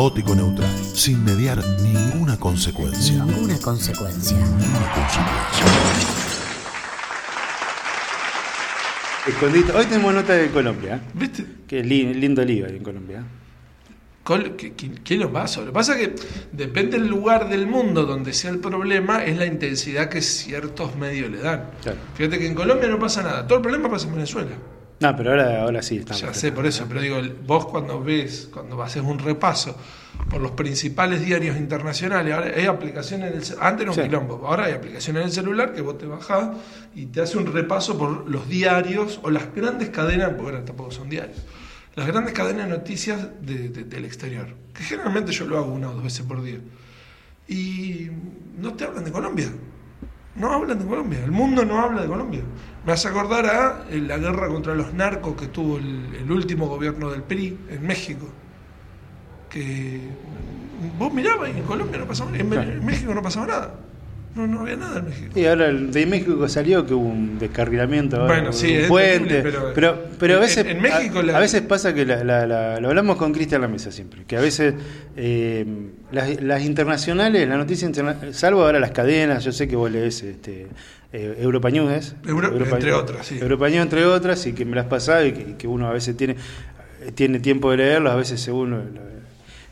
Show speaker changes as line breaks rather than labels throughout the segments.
caótico neutral, sin mediar ninguna consecuencia.
Ninguna consecuencia.
Ninguna consecuencia.
Hoy tenemos nota de Colombia.
¿Viste?
Qué li- lindo lío ahí en Colombia.
Col- ¿Qué, qué, qué lo pasa? Lo que pasa es que depende del lugar del mundo donde sea el problema, es la intensidad que ciertos medios le dan.
Claro.
Fíjate que en Colombia no pasa nada, todo el problema pasa en Venezuela.
No, pero ahora, ahora sí estamos.
Ya sé por eso, pero digo, vos cuando ves, cuando haces un repaso por los principales diarios internacionales, ahora hay aplicaciones en el antes era un
Sí.
quilombo, ahora hay aplicaciones en el celular que vos te bajás y te hace un repaso por los diarios o las grandes cadenas, porque ahora tampoco son diarios, las grandes cadenas de noticias de- de- del exterior, que generalmente yo lo hago una o dos veces por día. Y no te hablan de Colombia. No hablan de Colombia. El mundo no habla de Colombia. Me hace acordar a eh, la guerra contra los narcos que tuvo el, el último gobierno del PRI en México. Que vos mirabas y en Colombia no pasaba nada. En, en México no pasaba nada. No, no había nada en México.
Y ahora el de México salió que hubo un descarrilamiento, ahora,
Bueno, sí,
un
es
puente,
terrible, pero-
pero, pero, a veces
en México
a,
la-
a veces pasa que la, la- la- lo hablamos con Cristian la mesa siempre, que a veces eh, las, las internacionales, la noticia internacional, salvo ahora las cadenas, yo sé que vos lees este, eh, Europa News, ¿es?
Euro- entre otras, sí.
Europa News, entre otras, y que me las pasaba y que, que uno a veces tiene, tiene tiempo de leerlos, a veces según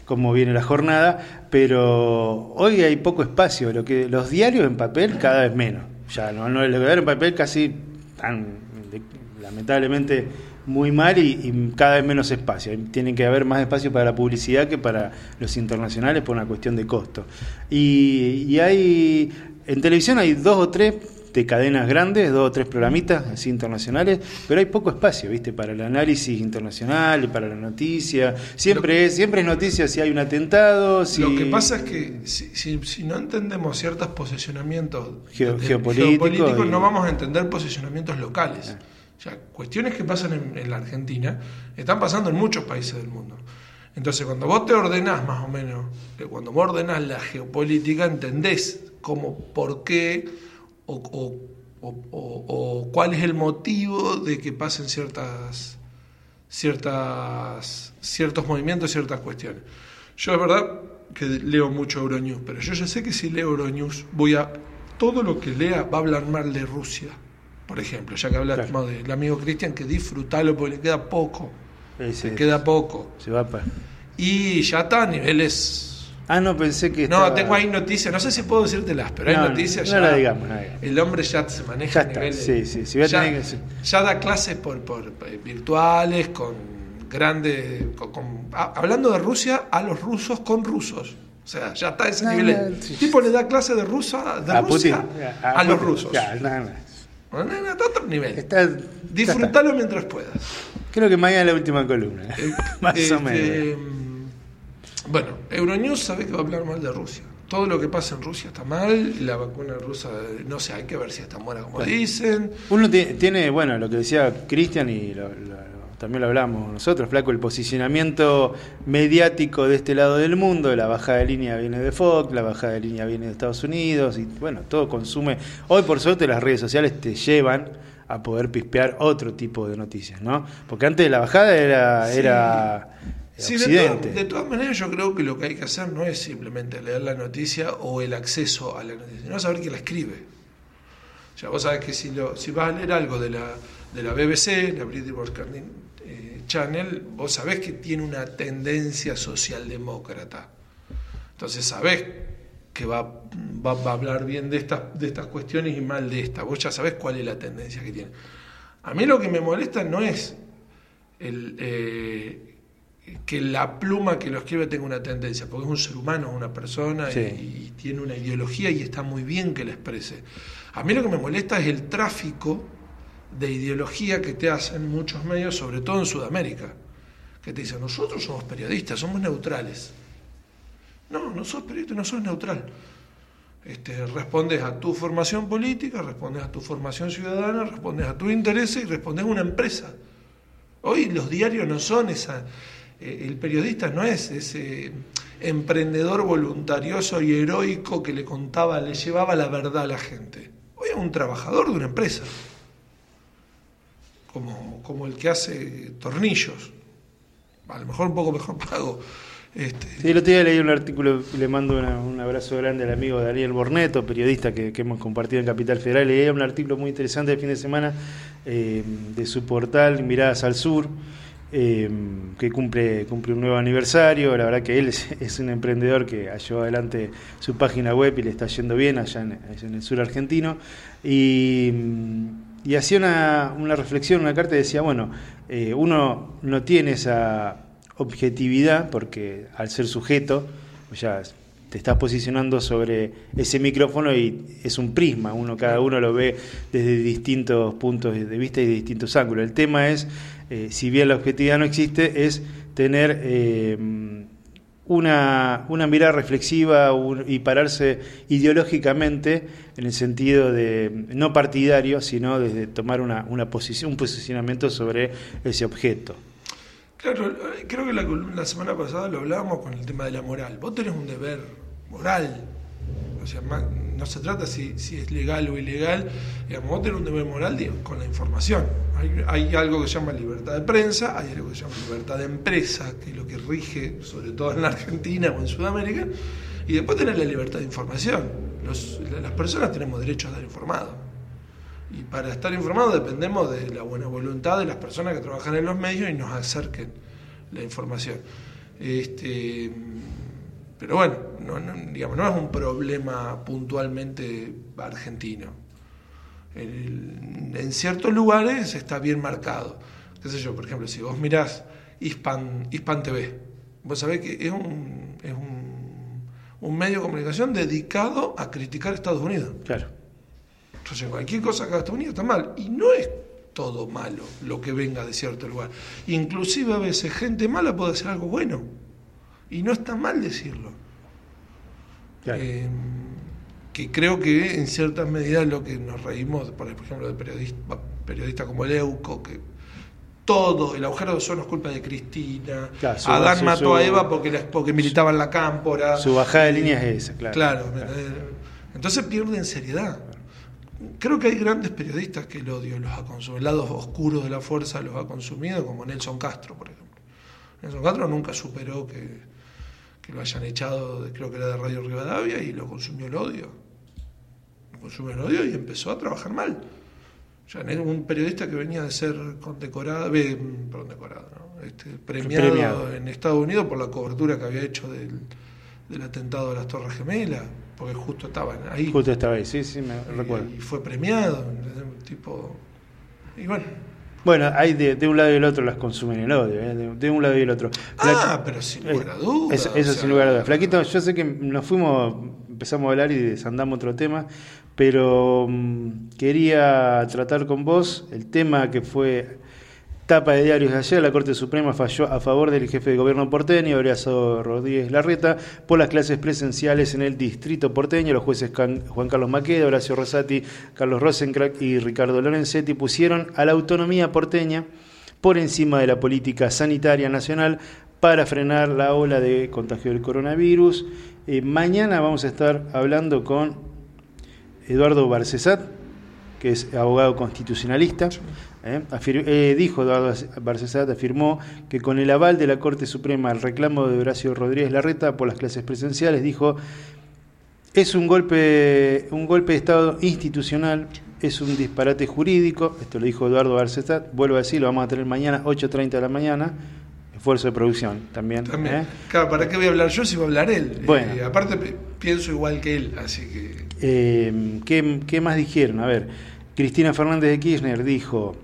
cómo viene la jornada, pero hoy hay poco espacio, lo que los diarios en papel cada vez menos. Ya no, no los diarios en papel casi de- lamentablemente muy mal y, cada vez menos espacio. Tienen que haber más espacio para la publicidad que para los internacionales por una cuestión de costo. Y hay en televisión hay dos o tres de cadenas grandes, dos o tres programitas así internacionales, pero hay poco espacio, ¿viste? Para el análisis internacional, y para la noticia. Siempre es, siempre es noticia si hay un atentado, si
Lo que pasa es que si, si- si no entendemos ciertos posicionamientos
Geo- geopolíticos y-
no vamos a entender posicionamientos locales. O sea, cuestiones que pasan en, en la Argentina están pasando en muchos países del mundo. Entonces, cuando vos te ordenás más o menos, que cuando vos ordenás la geopolítica, entendés cómo, por qué o, o- o- cuál es el motivo de que pasen ciertas ciertas, ciertos movimientos, ciertas cuestiones. Yo es verdad que leo mucho Euronews, pero yo ya sé que si leo Euronews voy a... Todo lo que lea va a hablar mal de Rusia, por ejemplo, ya que hablamos
Claro.
del amigo Cristian, que disfrutalo porque le queda poco, le queda poco.
se va para...
Y ya está a niveles...
Ah, no, pensé que
No, tengo ahí noticias, no sé si puedo decírtelas, pero
No,
hay
no,
noticias
no
ya...
la digamos, no la digamos.
El hombre ya se maneja
Ya
a niveles...
sí, sí, sí, voy a
ya,
tener que-
ya da clases por, por, eh, virtuales, con grandes... con- hablando de Rusia, a los rusos con rusos. O sea, ya está a ese
No,
nivel.
no, sí.
El tipo le da clase de, rusa, de
a
Rusia
Putin,
a, los
Putin.
rusos.
Ya, no, no.
No, no, no, está a otro nivel.
Está-
Disfrutalo mientras puedas.
Creo que mañana es la última columna. Más o
Este,
menos.
Bueno, Euronews sabe que va a hablar mal de Rusia. Todo lo que pasa en Rusia está mal. La vacuna rusa, no sé, hay que ver si está buena como dicen.
Uno ti- tiene, bueno, lo que decía Cristian y lo- lo- también lo hablamos nosotros, Flaco, el posicionamiento mediático de este lado del mundo, la bajada de línea viene de Fox, la bajada de línea viene de Estados Unidos, y bueno, todo consume. Hoy, por suerte, las redes sociales te llevan a poder pispear otro tipo de noticias, ¿no? Porque antes la bajada era,
Sí.
era
Sí, de, todas- de todas maneras yo creo que lo que hay que hacer no es simplemente leer la noticia o el acceso a la noticia, sino saber quién la escribe. O sea, vos sabés que si, lo, si vas a leer algo de la, de la BBC, la British Broadcasting eh, Channel, vos sabés que tiene una tendencia socialdemócrata. Entonces sabés que va, va, va a hablar bien de estas, de estas cuestiones y mal de esta. Vos ya sabés cuál es la tendencia que tiene. A mí lo que me molesta no es el, eh, que la pluma que lo escribe tenga una tendencia, porque es un ser humano, es una persona
Sí.
y, y tiene una ideología y está muy bien que la exprese. A mí lo que me molesta es el tráfico de ideología que te hacen muchos medios, sobre todo en Sudamérica, que te dicen, nosotros somos periodistas, somos neutrales. No, no sos periodista, no sos neutral. Este, respondes a tu formación política, respondes a tu formación ciudadana, respondes a tu interés y respondes a una empresa. Hoy los diarios no son esa. Eh, el periodista no es ese emprendedor voluntarioso y heroico que le contaba, le llevaba la verdad a la gente. Hoy es un trabajador de una empresa, como, como el que hace tornillos, a lo mejor un poco mejor pago. Este,
Sí, el otro día leí un artículo, le mando un abrazo grande al amigo Daniel Borneto, periodista que, que hemos compartido en Capital Federal. Leí un artículo muy interesante el fin de semana eh, de su portal Miradas al Sur, eh, que cumple, cumple un nuevo aniversario. La verdad que él es, un emprendedor que ha llevado adelante su página web y le está yendo bien allá en, el sur argentino. Y, hacía una, reflexión, una carta y decía, bueno, eh, uno no tiene esa objetividad, porque al ser sujeto, ya te estás posicionando sobre ese micrófono y es un prisma, uno cada uno lo ve desde distintos puntos de vista y distintos ángulos. El tema es, eh, si bien la objetividad no existe, es tener eh, una, una mirada reflexiva y pararse ideológicamente en el sentido de no partidario, sino desde tomar una, una posición, un posicionamiento sobre ese objeto.
Claro, creo que la, la semana pasada lo hablábamos con el tema de la moral. Vos tenés un deber moral. Sea, no se trata si, es legal o ilegal. Digamos, vos tenés un deber moral con la información. Hay, algo que se llama libertad de prensa, hay algo que se llama libertad de empresa, que es lo que rige sobre todo en la Argentina o en Sudamérica. Y después tenés la libertad de información. Las personas tenemos derecho a estar informados. Y para estar informados dependemos de la buena voluntad de las personas que trabajan en los medios y nos acerquen la información. Este, pero bueno, no, no- digamos, no es un problema puntualmente argentino. El- en ciertos lugares está bien marcado. ¿Qué sé yo? Por ejemplo, si vos mirás Hispan, Hispan TV, vos sabés que es un, es un, un medio de comunicación dedicado a criticar a Estados Unidos.
Claro.
Entonces, cualquier cosa que haga Estados Unidos está mal. Y no es todo malo lo que venga de cierto lugar. Inclusive a veces gente mala puede hacer algo bueno. Y no está mal decirlo.
Claro.
Eh, que creo que en ciertas medidas lo que nos reímos, por ejemplo, de periodistas periodista como el Euco, que todo, el agujero de ozono es culpa de Cristina,
Claro, su-
Adán
su-
mató
su-
a Eva porque, la- porque militaba en la cámpora.
Su bajada de línea es esa, claro.
Claro, ¿me entendés? entonces pierden seriedad. Creo que hay grandes periodistas que el odio los ha consumido, el lado oscuro de la fuerza los ha consumido, como Nelson Castro, por ejemplo. Nelson Castro nunca superó que, que lo hayan echado, creo que era de Radio Rivadavia, y lo consumió el odio. Lo consumió el odio y empezó a trabajar mal. Ya era un periodista que venía de ser condecorado, eh, perdón, decorado, ¿no? Este, premiado,
Premiado.
en Estados Unidos por la cobertura que había hecho del, del atentado de las Torres Gemelas, porque justo estaban ahí.
Justo estaba ahí, sí, sí, me
y,
recuerdo.
y fue premiado, tipo. Y bueno.
Bueno, hay de, de un lado y del otro las consumen el odio, ¿eh? de, de un lado y del otro.
Ah, pero sin lugar a
Eh,
dudas.
Eso,
o
eso
sea,
sin lugar a dudas. Flaquito, yo sé que nos fuimos, empezamos a hablar y desandamos otro tema, pero mm, quería tratar con vos el tema que fue tapa de diarios de ayer. La Corte Suprema falló a favor del jefe de gobierno porteño, Horacio Rodríguez Larreta, por las clases presenciales en el distrito porteño. Los jueces Juan Carlos Maqueda, Horacio Rosati, Carlos Rosencrack y Ricardo Lorenzetti pusieron a la autonomía porteña por encima de la política sanitaria nacional para frenar la ola de contagio del coronavirus. Eh, mañana vamos a estar hablando con Eduardo Barcesat, que es abogado constitucionalista. ¿Eh? Afir- eh, dijo Eduardo Barcesat, afirmó que con el aval de la Corte Suprema al reclamo de Horacio Rodríguez Larreta por las clases presenciales, dijo, es un golpe, un golpe de Estado institucional, es un disparate jurídico, esto lo dijo Eduardo Barcesat, vuelvo a decir, lo vamos a tener mañana, 8.30 de la mañana, esfuerzo de producción también.
También.
¿eh?
Claro, ¿para qué voy a hablar yo si va a hablar él?
Bueno.
Eh, aparte, pi- pienso igual que él, así que.
Eh, ¿qué, qué más dijeron? A ver, Cristina Fernández de Kirchner dijo,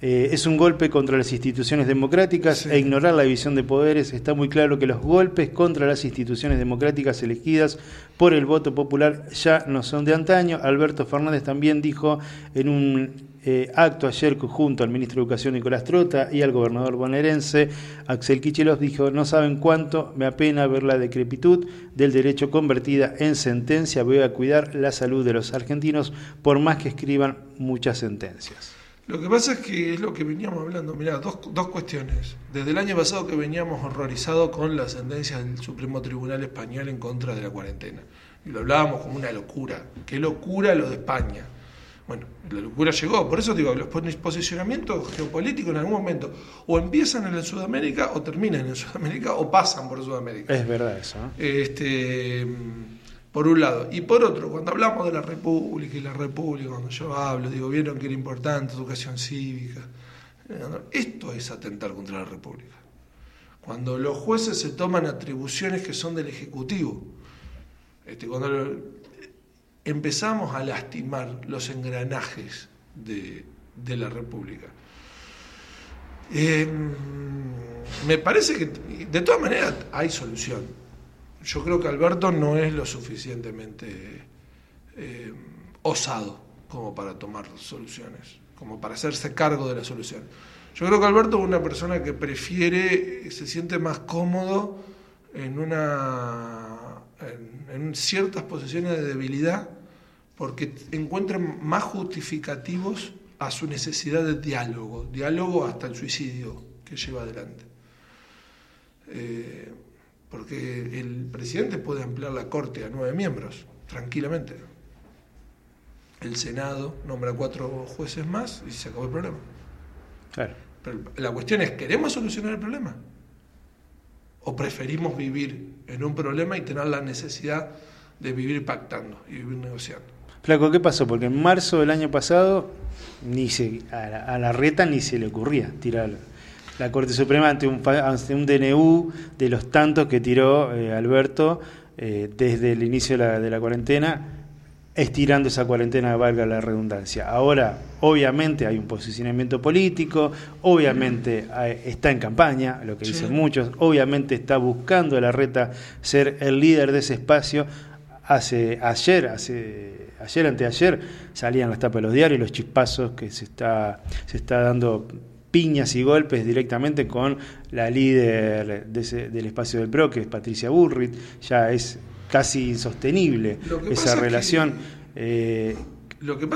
eh, es un golpe contra las instituciones democráticas
Sí.
e ignorar la división de poderes. Está muy claro que los golpes contra las instituciones democráticas elegidas por el voto popular ya no son de antaño. Alberto Fernández también dijo en un eh, acto ayer junto al ministro de Educación Nicolás Trota y al gobernador bonaerense Axel Kicillof dijo, no saben cuánto me apena ver la decrepitud del derecho convertida en sentencia, voy a cuidar la salud de los argentinos por más que escriban muchas sentencias.
Lo que pasa es que es lo que veníamos hablando. Mirá, dos, dos cuestiones. Desde el año pasado que veníamos horrorizados con la sentencia del Supremo Tribunal Español en contra de la cuarentena. Y lo hablábamos como una locura. Qué locura lo de España. Bueno, la locura llegó. Por eso digo, los posicionamientos geopolíticos en algún momento o empiezan en Sudamérica o terminan en Sudamérica o pasan por Sudamérica.
Es verdad eso.
Este, por un lado. Y por otro, cuando hablamos de la República y la República, cuando yo hablo, digo, vieron que era importante educación cívica. Esto es atentar contra la República. Cuando los jueces se toman atribuciones que son del Ejecutivo. Este, cuando empezamos a lastimar los engranajes de, la República. Em, me parece que de todas maneras hay solución. Yo creo que Alberto no es lo suficientemente em, osado como para tomar soluciones, como para hacerse cargo de la solución. Yo creo que Alberto es una persona que prefiere, se siente más cómodo en una en ciertas posiciones de debilidad porque encuentran más justificativos a su necesidad de diálogo, diálogo hasta el suicidio que lleva adelante. Eh, porque el presidente puede ampliar la corte a nueve miembros, tranquilamente. El Senado nombra cuatro jueces más y se acabó el problema.
Claro.
Pero la cuestión es, ¿queremos solucionar el problema? ¿O preferimos vivir en un problema y tener la necesidad de vivir pactando y vivir negociando?
Flaco, ¿qué pasó? Porque en marzo del año pasado ni se, a, la, reta ni se le ocurría tirar la Corte Suprema ante un, ante un DNU de los tantos que tiró eh, Alberto eh, desde el inicio de la, cuarentena, estirando esa cuarentena, valga la redundancia. Ahora, obviamente hay un posicionamiento político, obviamente está en campaña, lo que dicen muchos, obviamente está buscando a la reta ser el líder de ese espacio. Hace, ayer, hace ayer, anteayer, salían las tapas de los diarios, los chispazos que se está, se está dando piñas y golpes directamente con la líder del espacio del PRO, que es Patricia Burrit, ya es casi insostenible esa relación. Eh,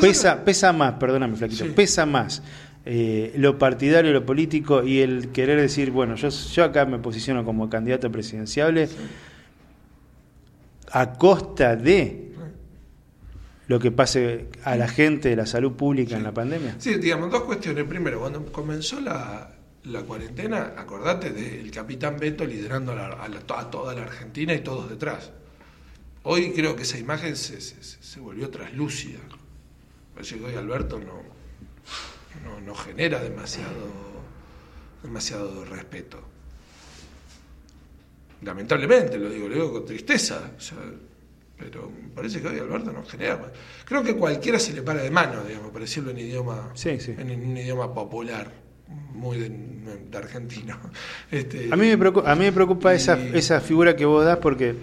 pesa, pesa más, perdóname, Flaquito, pesa más eh, lo partidario, lo político y el querer decir, bueno, yo, yo acá me posiciono como candidato presidenciable a costa de lo que pase a la gente de la salud pública en la pandemia?
Sí, digamos, dos cuestiones. Primero, cuando comenzó la, cuarentena, acordate del capitán Beto liderando a, toda la Argentina y todos detrás. Hoy creo que esa imagen se, se, volvió traslúcida. Parece que hoy Alberto no, no, no genera demasiado, demasiado respeto. Lamentablemente, lo digo, lo digo con tristeza. O sea, pero me parece que hoy Alberto no genera. Creo que cualquiera se le para de mano, digamos, para decirlo en idioma, En, un idioma popular, muy de, argentino.
Este, a, mí me preocupa, a mí me preocupa esa, esa figura que vos das porque.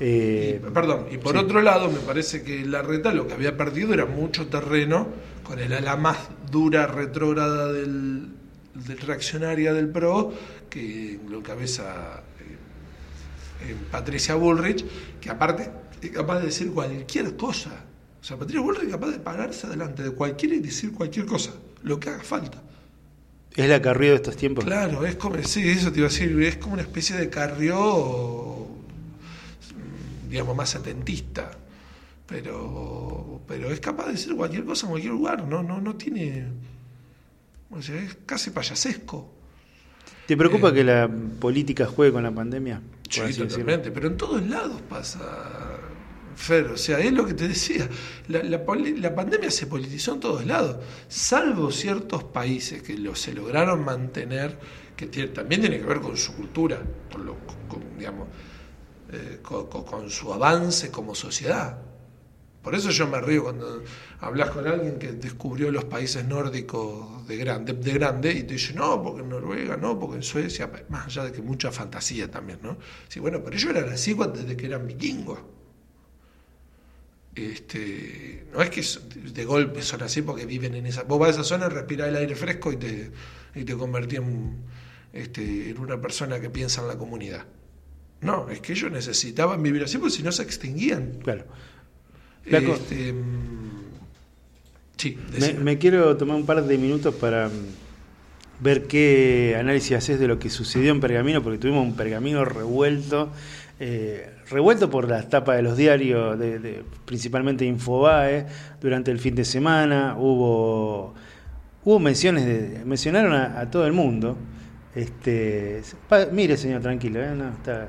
Eh, perdón, y por otro lado, me parece que la reta lo que había perdido era mucho terreno con el ala más dura, retrógrada del, del reaccionaria del PRO, que lo cabeza eh, Patricia Bullrich, que aparte es capaz de decir cualquier cosa. O sea, Patricia Bullrich es capaz de pararse adelante de cualquiera y decir cualquier cosa, lo que haga falta.
¿Es la Carrió de estos tiempos?
Claro, es como, sí, eso te iba a decir, es como una especie de Carrió, digamos, más atentista. Pero, pero es capaz de decir cualquier cosa en cualquier lugar, no, no, no tiene. O sea, es casi payasesco.
¿Te preocupa eh, que la política juegue con la pandemia?
Sí, totalmente, pero en todos lados pasa, Fer, o sea, es lo que te decía, la, pandemia se politizó en todos lados, salvo ciertos países que lo, se lograron mantener, que también tiene que ver con su cultura, con, lo, digamos, eh, con su avance como sociedad. Por eso yo me río cuando hablas con alguien que descubrió los países nórdicos de grande, de grande y te dice, no, porque en Noruega, no, porque en Suecia, más allá de que mucha fantasía también, ¿no? Sí, bueno, pero ellos eran así desde que eran vikingos. Este, no es que de golpe son así porque viven en esa... Vos vas a esa zona, respiras el aire fresco y te, y te convertís en, este, en una persona que piensa en la comunidad. No, es que ellos necesitaban vivir así porque si no se extinguían.
Claro.
Este,
sí, me, quiero tomar un par de minutos para ver qué análisis haces de lo que sucedió en Pergamino, porque tuvimos un Pergamino revuelto eh, revuelto por las tapas de los diarios, principalmente Infobae, durante el fin de semana. Hubo, hubo menciones, de, mencionaron a, todo el mundo. Este, mire, señor, tranquilo, ¿eh? No, está.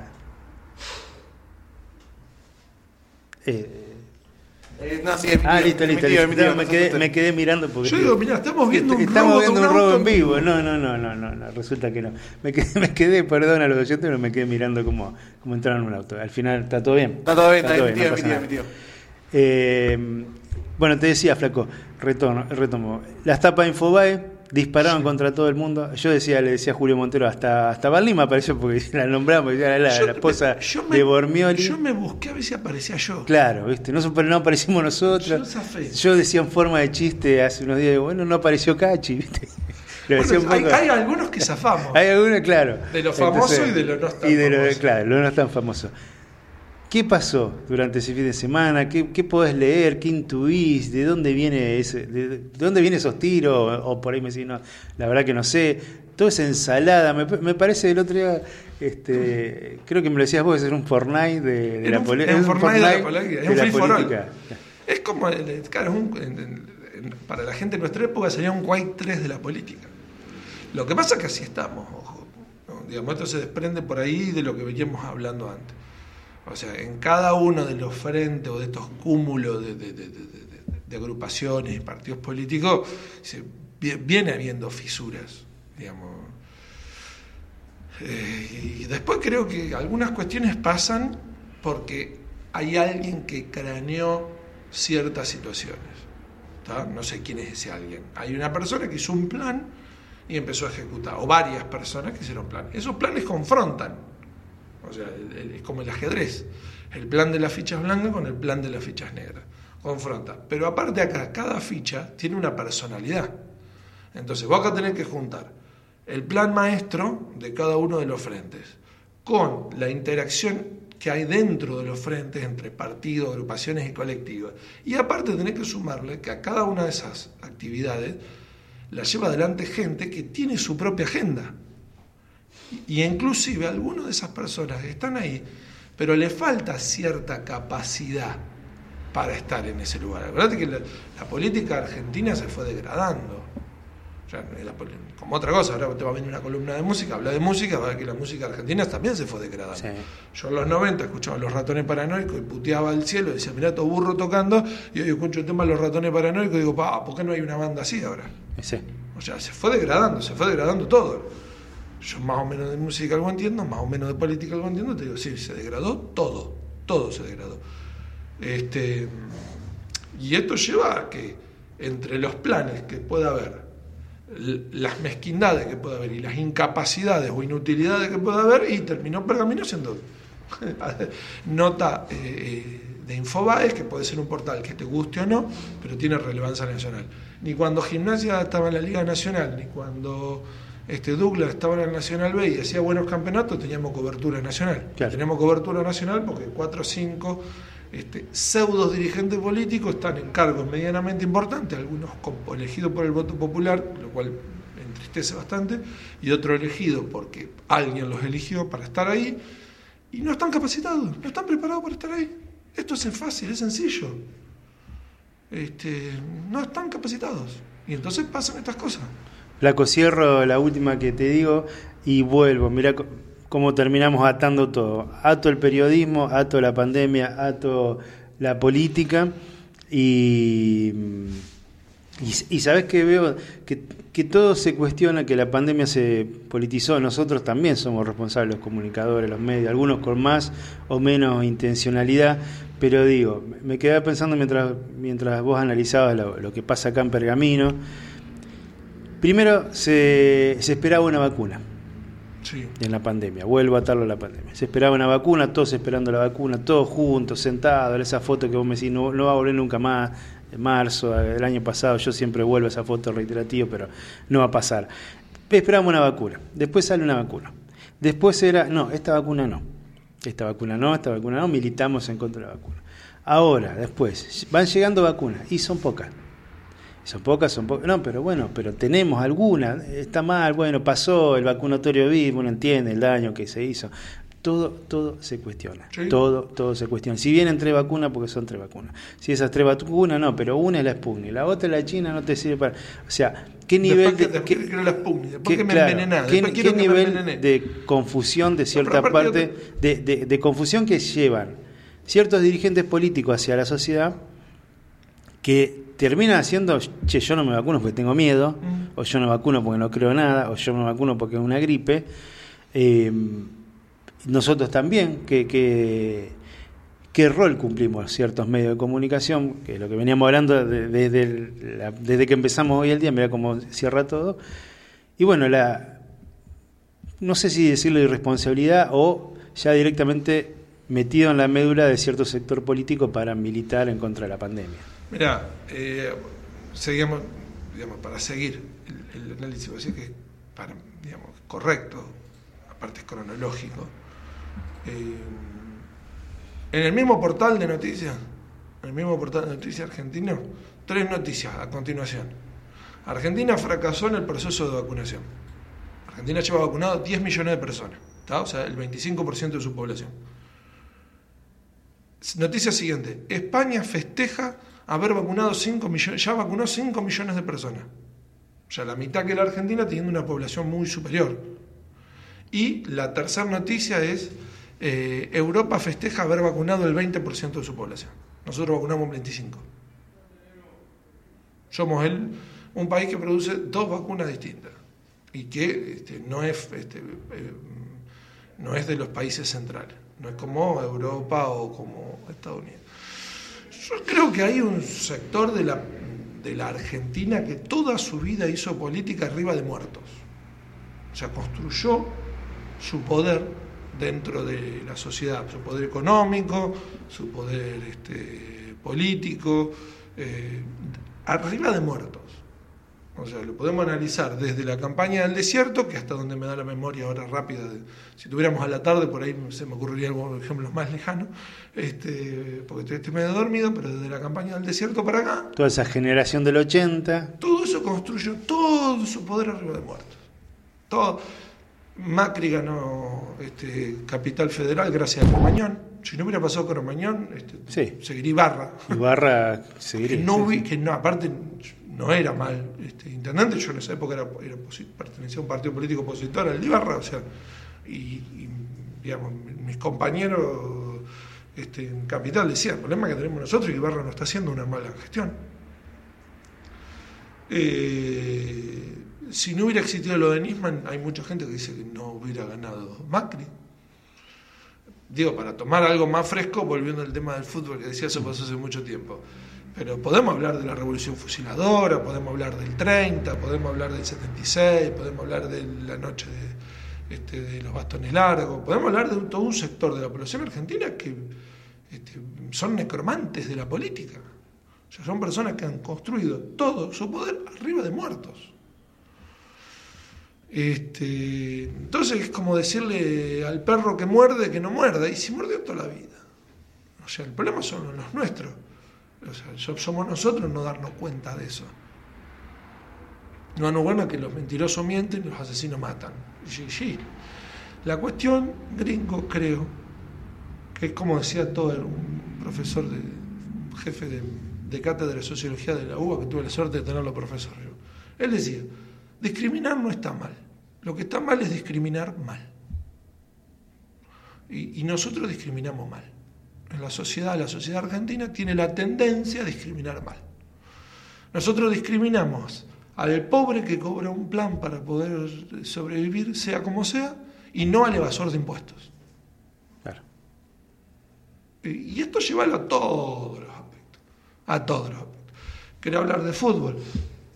Eh,
Eh, no, sí, es mi
ah,
tío,
listo,
es mi
listo.
tío,
listo.
es mi tío,
No, me, quedé,
se
me quedé mirando porque.
Yo digo, mirá, estamos viendo un
Estamos
robo,
viendo un
un
robo en vivo. No, no, no, no, no, no, resulta que no. Me quedé, me quedé perdón a los oyentes, pero me quedé mirando cómo, cómo entraron en un auto. Al final está todo bien.
Está todo bien, está bien, mi
no
tío, mi tío, mi tío.
Eh, bueno, te decía, Flaco, retorno, retomo. Las tapas de Infobae dispararon contra todo el mundo. Yo decía, le decía a Julio Montero, hasta, hasta Berlín me apareció porque la nombramos, era la,
Yo-
la esposa
yo me-
de Bormioli.
Yo me busqué a ver si aparecía yo.
Claro, ¿viste? No, no aparecimos nosotros.
Yo.
Yo decía en forma de chiste hace unos días, bueno, no apareció Cachi, ¿viste? Lo
Bueno, hay, hay algunos que zafamos.
Hay algunos, claro.
De lo famoso y de lo no tan
y de lo-
famoso.
claro, lo no tan famoso. ¿Qué pasó durante ese fin de semana? ¿Qué, qué podés leer? ¿Qué intuís? ¿De dónde viene ese, de, de dónde vienen esos tiros? O, por ahí me decís, no, la verdad que no sé. Toda esa ensalada, me, me parece el otro día, este, creo que me lo decías vos, es un Fortnite de, la poli-
es un Fortnite de la política, es un free for all.
política.
Es como, el- claro, es un- para la gente de nuestra época sería un White 3 de la política. Lo que pasa es que así estamos, ojo. ¿no? Digamos, esto se desprende por ahí de lo que veníamos hablando antes. O sea, en cada uno de los frentes o de estos cúmulos de, agrupaciones y partidos políticos, viene habiendo fisuras, digamos. Eh, y después creo que algunas cuestiones pasan porque hay alguien que craneó ciertas situaciones. No sé quién es ese alguien. Hay una persona que hizo un plan y empezó a ejecutar, o varias personas que hicieron plan. Esos planes confrontan. O sea, es como el ajedrez. El plan de las fichas blancas con el plan de las fichas negras. Confronta. Pero aparte acá, cada ficha tiene una personalidad. Entonces, vos acá tenés que juntar el plan maestro de cada uno de los frentes con la interacción que hay dentro de los frentes entre partidos, agrupaciones y colectivos. Y aparte tenés que sumarle que a cada una de esas actividades la lleva adelante gente que tiene su propia agenda. Y inclusive algunas de esas personas están ahí, pero le falta cierta capacidad para estar en ese lugar. Acuérdate que la, la política argentina se fue degradando. La poli- como otra cosa, ahora te va a venir una columna de música, habla de música, va a ver que la música argentina también se fue degradando.
Sí.
Yo en los 90 escuchaba a los ratones paranoicos y puteaba al cielo, y decía, mirá, todo burro tocando, y hoy escucho el tema de los ratones paranoicos y digo, pa, ¿por qué no hay una banda así ahora?
Sí.
O sea, se fue degradando, se fue degradando todo. Yo más o menos de música algo entiendo, más o menos de política algo entiendo, te digo, sí, se degradó todo, todo se degradó. Este, y esto lleva a que entre los planes que pueda haber, las mezquindades que pueda haber y las incapacidades o inutilidades que pueda haber, y terminó Pergamino siendo nota eh, de Infobae, que puede ser un portal que te guste o no, pero tiene relevancia nacional. Ni cuando Gimnasia estaba en la Liga Nacional, ni cuando este Douglas estaba en el Nacional B y hacía buenos campeonatos, teníamos cobertura nacional.
Claro.
Tenemos cobertura nacional porque cuatro o cinco este, pseudos dirigentes políticos están en cargos medianamente importantes, algunos elegidos por el voto popular, lo cual me entristece bastante, y otros elegidos porque alguien los eligió para estar ahí, y no están capacitados, no están preparados para estar ahí. Esto es fácil, es sencillo. Este, no están capacitados. Y entonces pasan estas cosas.
Flaco, cierro la última que te digo y vuelvo. Mirá cómo terminamos atando todo. Ato el periodismo, ato la pandemia, ato la política y, y, y sabes que veo que, que todo se cuestiona, que la pandemia se politizó. Nosotros también somos responsables, los comunicadores, los medios, algunos con más o menos intencionalidad. Pero digo, me quedaba pensando mientras, mientras vos analizabas lo que pasa acá en Pergamino. Primero se, se esperaba una vacuna
Sí.
en la pandemia, vuelvo a atarlo a la pandemia. Se esperaba una vacuna, todos esperando la vacuna, todos juntos, sentados, esa foto que vos me decís, no, no va a volver nunca más, en marzo, el año pasado, yo siempre vuelvo a esa foto reiterativa, pero no va a pasar. Esperamos una vacuna, después sale una vacuna, después era, no, esta vacuna no, esta vacuna no, esta vacuna no, militamos en contra de la vacuna. Ahora, después, van llegando vacunas, y son pocas. Son pocas, son pocas. No, pero bueno, pero tenemos alguna. Está mal, bueno, pasó el vacunatorio VIP, uno entiende el daño que se hizo. todo, todo se cuestiona.
Sí.
Todo, todo se cuestiona. Si vienen tres vacunas, porque son tres vacunas. Si esas tres vacunas, no, pero una es la Sputnik, la otra es la China, no te sirve para. O sea, ¿qué nivel
Después
de. qué-
que quiero la Sputnik, después
qué-
que me
claro,
envenená,
qué-
me
nivel de confusión de cierta parte, de, de- de confusión que llevan ciertos dirigentes políticos hacia la sociedad que terminan haciendo, che, yo no me vacuno porque tengo miedo,
Mm.
o yo no vacuno porque no creo nada, o yo me vacuno porque es una gripe. Eh, nosotros también, que, que- qué rol cumplimos ciertos medios de comunicación, que es lo que veníamos hablando de- desde, la- desde que empezamos hoy el día, mira cómo cierra todo. Y bueno, la no sé si decirlo irresponsabilidad o ya directamente metido en la médula de cierto sector político para militar en contra de la pandemia.
Mirá, eh, seguimos, digamos, para seguir el, análisis, voy que es para, digamos, correcto, aparte es cronológico. Eh, en el mismo portal de noticias, en el mismo portal de noticias argentino, tres noticias a continuación. Argentina fracasó en el proceso de vacunación. Argentina lleva vacunado 10 millones de personas, ¿está? o sea, el 25% de su población. Noticia siguiente. España festeja haber vacunado 5 millones, ya vacunó 5 millones de personas. O sea, la mitad que la Argentina teniendo una población muy superior. Y la tercera noticia es, eh, Europa festeja haber vacunado el 20% de su población. Nosotros vacunamos el 25%. Somos el, un país que produce dos vacunas distintas y que este, no, es, este, eh, no es de los países centrales, no es como Europa o como Estados Unidos. Yo creo que hay un sector de la, de la Argentina que toda su vida hizo política arriba de muertos. O sea, construyó su poder dentro de la sociedad, su poder económico, su poder este, político, eh, arriba de muertos. O sea, lo podemos analizar desde la campaña del desierto, que hasta donde me da la memoria ahora rápida, de- si tuviéramos a la tarde, por ahí se me ocurriría algunos ejemplos más lejanos, este, porque estoy, estoy medio dormido, pero desde la campaña del desierto para acá,
Toda esa generación del 80,
todo eso construyó todo su poder arriba de muertos. Todo. Macri ganó este, Capital Federal gracias a Cromañón. Si no hubiera pasado Cromañón, este,
Sí.
seguiría Ibarra.
Ibarra
que
seguiría.
no,
sí,
vi-
sí.
que no, aparte no era mal este, intendente, yo en esa época era, pertenecía a un partido político opositor al de Ibarra, o sea, y, digamos, mis compañeros este, en Capital decían, el problema que tenemos nosotros es que Ibarra no está haciendo una mala gestión. Eh, si no hubiera existido lo de Nisman, hay mucha gente que dice que no hubiera ganado Macri. Digo, para tomar algo más fresco, volviendo al tema del fútbol, que decía eso pasó hace mucho tiempo. Pero podemos hablar de la revolución fusiladora, podemos hablar del 30, podemos hablar del 76, podemos hablar de la noche de, este, de los bastones largos, podemos hablar de todo un sector de la población argentina que este, son necromantes de la política. O sea, son personas que han construido todo su poder arriba de muertos. Este, entonces es como decirle al perro que muerde que no muerda, y si muerde toda la vida. O sea, el problema son los nuestros. O sea, so- somos nosotros no darnos cuenta de eso. No darnos cuenta que los mentirosos mienten y los asesinos matan. Sí. La cuestión, gringo, creo, que es como decía todo un profesor, de, jefe de, cátedra de sociología de la UBA, que tuve la suerte de tenerlo profesor. Él decía, discriminar no está mal. Lo que está mal es discriminar mal. Y nosotros discriminamos mal. En la sociedad, la sociedad argentina tiene la tendencia a discriminar mal. Nosotros discriminamos al pobre que cobra un plan para poder sobrevivir, sea como sea, y no al evasor de impuestos.
Claro.
Y esto llevarlo a todos los aspectos. A todos los aspectos. Quiero hablar de fútbol.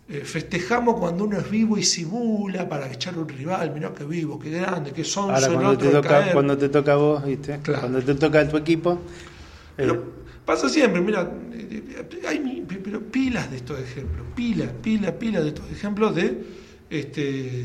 Eh, festejamos cuando uno es vivo y simula para echar un rival. Mirá qué vivo, qué grande, qué sonso
Ahora
el
cuando
otro
te toca, cuando te toca a vos, ¿viste?
Claro.
Cuando te toca a tu equipo,
Pero
eh,
pasa siempre, mira, eh, hay pero pilas de estos ejemplos, pilas, pilas, pilas de estos ejemplos de, este,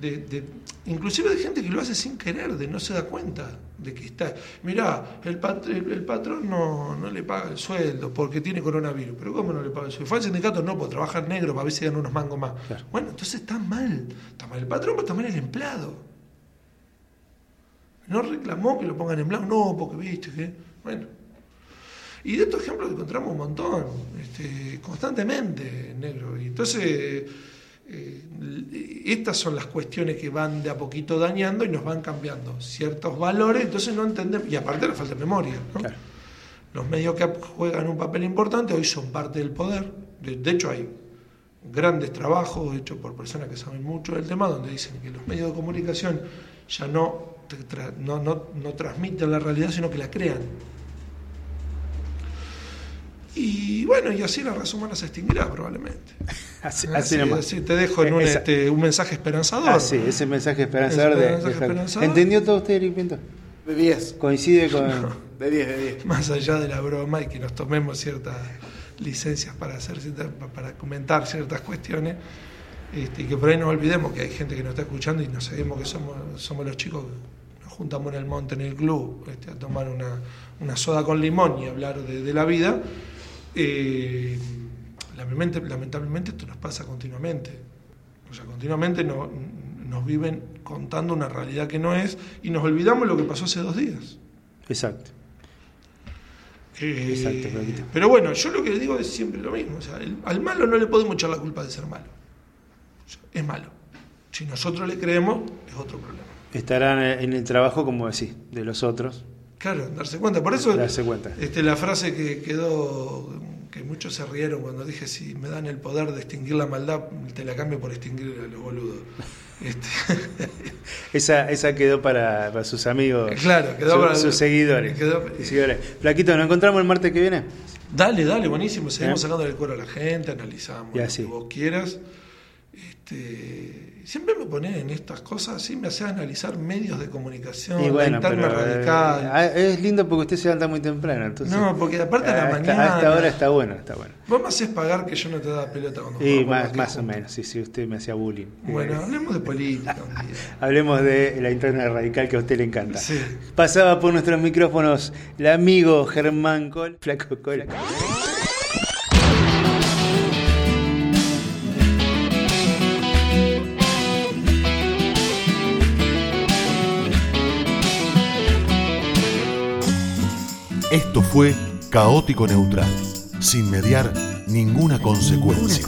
de, de- inclusive de gente que lo hace sin querer, de no se da cuenta de que está, mirá, el, pat- el, el patrón no, no le paga el sueldo porque tiene coronavirus, pero ¿cómo no le paga el sueldo? Fue al sindicato, no, pues trabaja en negro para ver si ganan unos mangos más.
Claro.
Bueno, entonces está mal, está mal el patrón, pero está mal el empleado. No reclamó que lo pongan en blanco, no, porque viste que. Bueno. Y de estos ejemplos encontramos un montón, este, constantemente, negro. Y entonces, eh, estas son las cuestiones que van de a poquito dañando y nos van cambiando ciertos valores, entonces no entendemos. Y aparte la falta de memoria. ¿no?
Claro.
Los medios que juegan un papel importante hoy son parte del poder. De, de hecho, hay grandes trabajos hechos por personas que saben mucho del tema, donde dicen que los medios de comunicación ya no, no, no, no transmiten la realidad, sino que la crean. Y bueno, y así la raza humana se extinguirá probablemente.
Así,
Así,
así nomás.
así te dejo en un,
Esa-
este, un mensaje esperanzador.
Ah, sí, ese mensaje esperanzador
Ese
de,
mensaje
de
esperanzador.
¿Entendió todo usted, Pinto?
De 10.
Coincide con.
De 10, de 10.
Más allá de la broma y que nos tomemos ciertas licencias para hacer ciertas- para comentar ciertas cuestiones, este, y que por ahí no olvidemos que hay gente que nos está escuchando y no sabemos que somos, somos los chicos que nos juntamos en el monte en el club este, a tomar una, una soda con limón y hablar de, de la vida. Eh, lamentablemente, lamentablemente esto nos pasa continuamente. O sea, continuamente no- nos viven contando una realidad que no es y nos olvidamos lo que pasó hace dos días.
Exacto.
Eh,
Exacto,
pero bueno, yo lo que digo es siempre lo mismo. O sea, el- al malo no le podemos echar la culpa de ser malo. O sea, es malo. Si nosotros le creemos, es otro problema.
Estarán en el trabajo, como decís, de los otros.
Claro, darse cuenta. Por eso
Darse cuenta.
Este, la frase que quedó, que muchos se rieron cuando dije, si me dan el poder de extinguir la maldad, te la cambio por extinguir a los boludos. Este,
Esa, esa quedó para, para sus amigos,
Claro, quedó
su-
para-
sus seguidores.
quedó-
seguidores. Flaquito, ¿nos encontramos el martes que viene?
Dale, dale, buenísimo. Seguimos
¿Eh?
sacando el cuero a la gente, analizamos
Y
lo
así.
que vos quieras. Este, siempre me pones en estas cosas, sí me hace analizar medios de comunicación,
y bueno, pero, eh,
radical.
ah, es lindo porque usted se levanta muy temprano. Entonces,
No, porque aparte a la
esta-
mañana-
A esta hora está bueno, está bueno.
Vos me haces pagar que yo no te da pelota cuando
Y más, o menos, sí, sí, usted me hacía bullying.
Bueno,
Eh,
hablemos de política.
Hablemos de la interna radical que a usted le encanta.
Sí.
Pasaba por nuestros micrófonos el amigo Germán Col, Flaco Col.
Esto fue Caótico Neutral, sin mediar ninguna consecuencia.